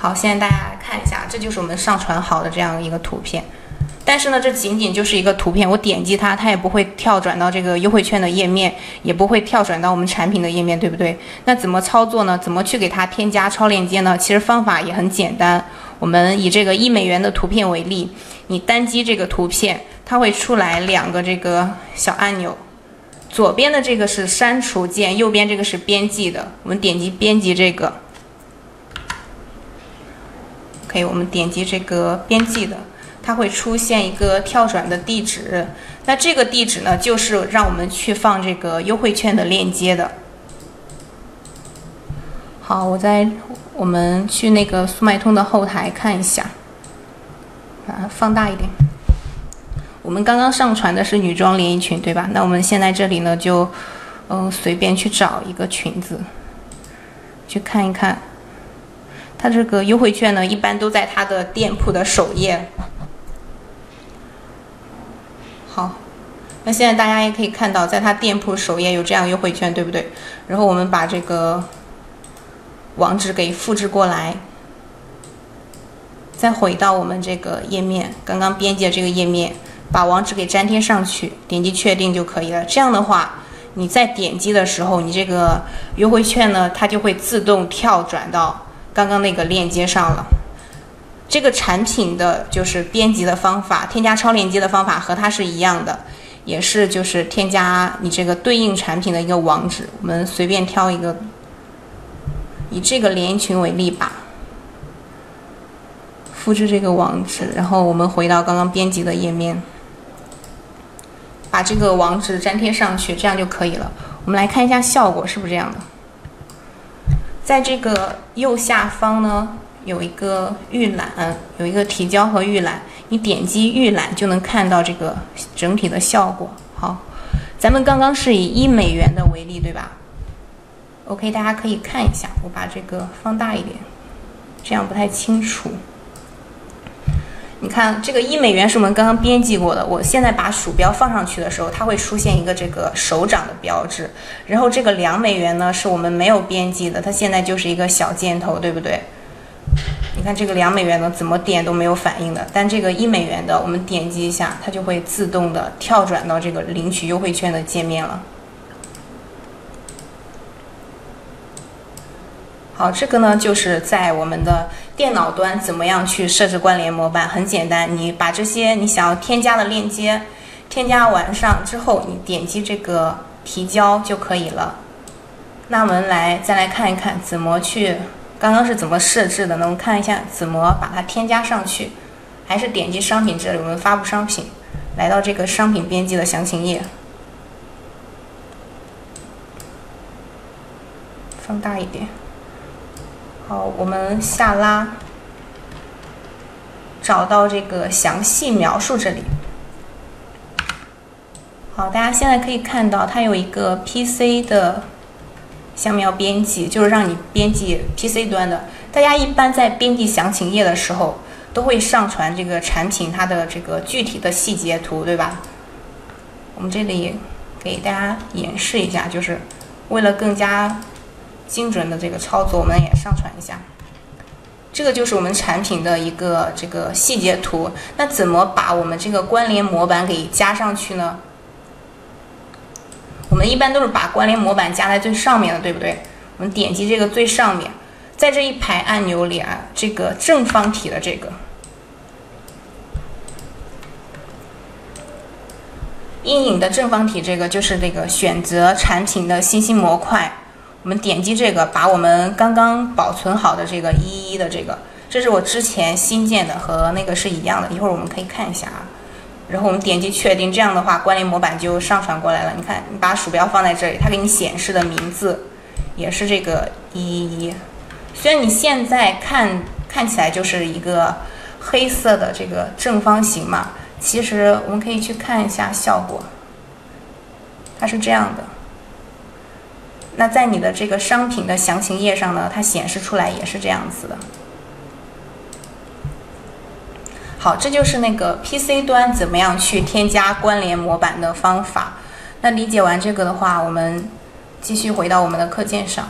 好，现在大家来看一下，这就是我们上传好的这样一个图片。但是呢，这仅仅就是一个图片，我点击它，它也不会跳转到这个优惠券的页面，也不会跳转到我们产品的页面，对不对？那怎么操作呢？怎么去给它添加超链接呢？其实方法也很简单。我们以这个一美元的图片为例，你单击这个图片，它会出来两个这个小按钮，左边的这个是删除键，右边这个是编辑的。我们点击编辑这个我们点击这个编辑的。它会出现一个跳转的地址，那这个地址呢，就是让我们去放这个优惠券的链接的。好，我在我们去那个速卖通的后台看一下，把它放大一点。我们刚刚上传的是女装连衣裙，对吧？那我们现在这里呢，就嗯随便去找一个裙子，去看一看。它这个优惠券呢，一般都在它的店铺的首页。好，那现在大家也可以看到，在它店铺首页有这样优惠券，对不对？然后我们把这个网址给复制过来，再回到我们这个页面，刚刚编辑的这个页面，把网址给粘贴上去，点击确定就可以了。这样的话，你在点击的时候，你这个优惠券呢，它就会自动跳转到刚刚那个链接上了。这个产品的就是编辑的方法，添加超链接的方法和它是一样的，也是就是添加你这个对应产品的一个网址。我们随便挑一个，以这个连衣裙为例吧，复制这个网址，然后我们回到刚刚编辑的页面，把这个网址粘贴上去，这样就可以了。我们来看一下效果是不是这样的，在这个右下方呢。有一个预览，有一个提交和预览，你点击预览就能看到这个整体的效果。好，咱们刚刚是以一美元的为例，对吧？OK，大家可以看一下，我把这个放大一点，这样不太清楚。你看，这个一美元是我们刚刚编辑过的，我现在把鼠标放上去的时候，它会出现一个这个手掌的标志。然后这个两美元呢，是我们没有编辑的，它现在就是一个小箭头，对不对？你看这个两美元的怎么点都没有反应的，但这个一美元的，我们点击一下，它就会自动的跳转到这个领取优惠券的界面了。好，这个呢就是在我们的电脑端怎么样去设置关联模板，很简单，你把这些你想要添加的链接添加完上之后，你点击这个提交就可以了。那我们来再来看一看怎么去。刚刚是怎么设置的？呢？我们看一下怎么把它添加上去。还是点击商品这里，我们发布商品，来到这个商品编辑的详情页，放大一点。好，我们下拉，找到这个详细描述这里。好，大家现在可以看到，它有一个 PC 的。下面要编辑，就是让你编辑 PC 端的。大家一般在编辑详情页的时候，都会上传这个产品它的这个具体的细节图，对吧？我们这里给大家演示一下，就是为了更加精准的这个操作，我们也上传一下。这个就是我们产品的一个这个细节图。那怎么把我们这个关联模板给加上去呢？我们一般都是把关联模板加在最上面的，对不对？我们点击这个最上面，在这一排按钮里啊，这个正方体的这个阴影的正方体，这个就是这个选择产品的信息模块。我们点击这个，把我们刚刚保存好的这个一一的这个，这是我之前新建的，和那个是一样的。一会儿我们可以看一下啊。然后我们点击确定，这样的话关联模板就上传过来了。你看，你把鼠标放在这里，它给你显示的名字也是这个一一一。虽然你现在看看起来就是一个黑色的这个正方形嘛，其实我们可以去看一下效果，它是这样的。那在你的这个商品的详情页上呢，它显示出来也是这样子的。好，这就是那个 PC 端怎么样去添加关联模板的方法。那理解完这个的话，我们继续回到我们的课件上。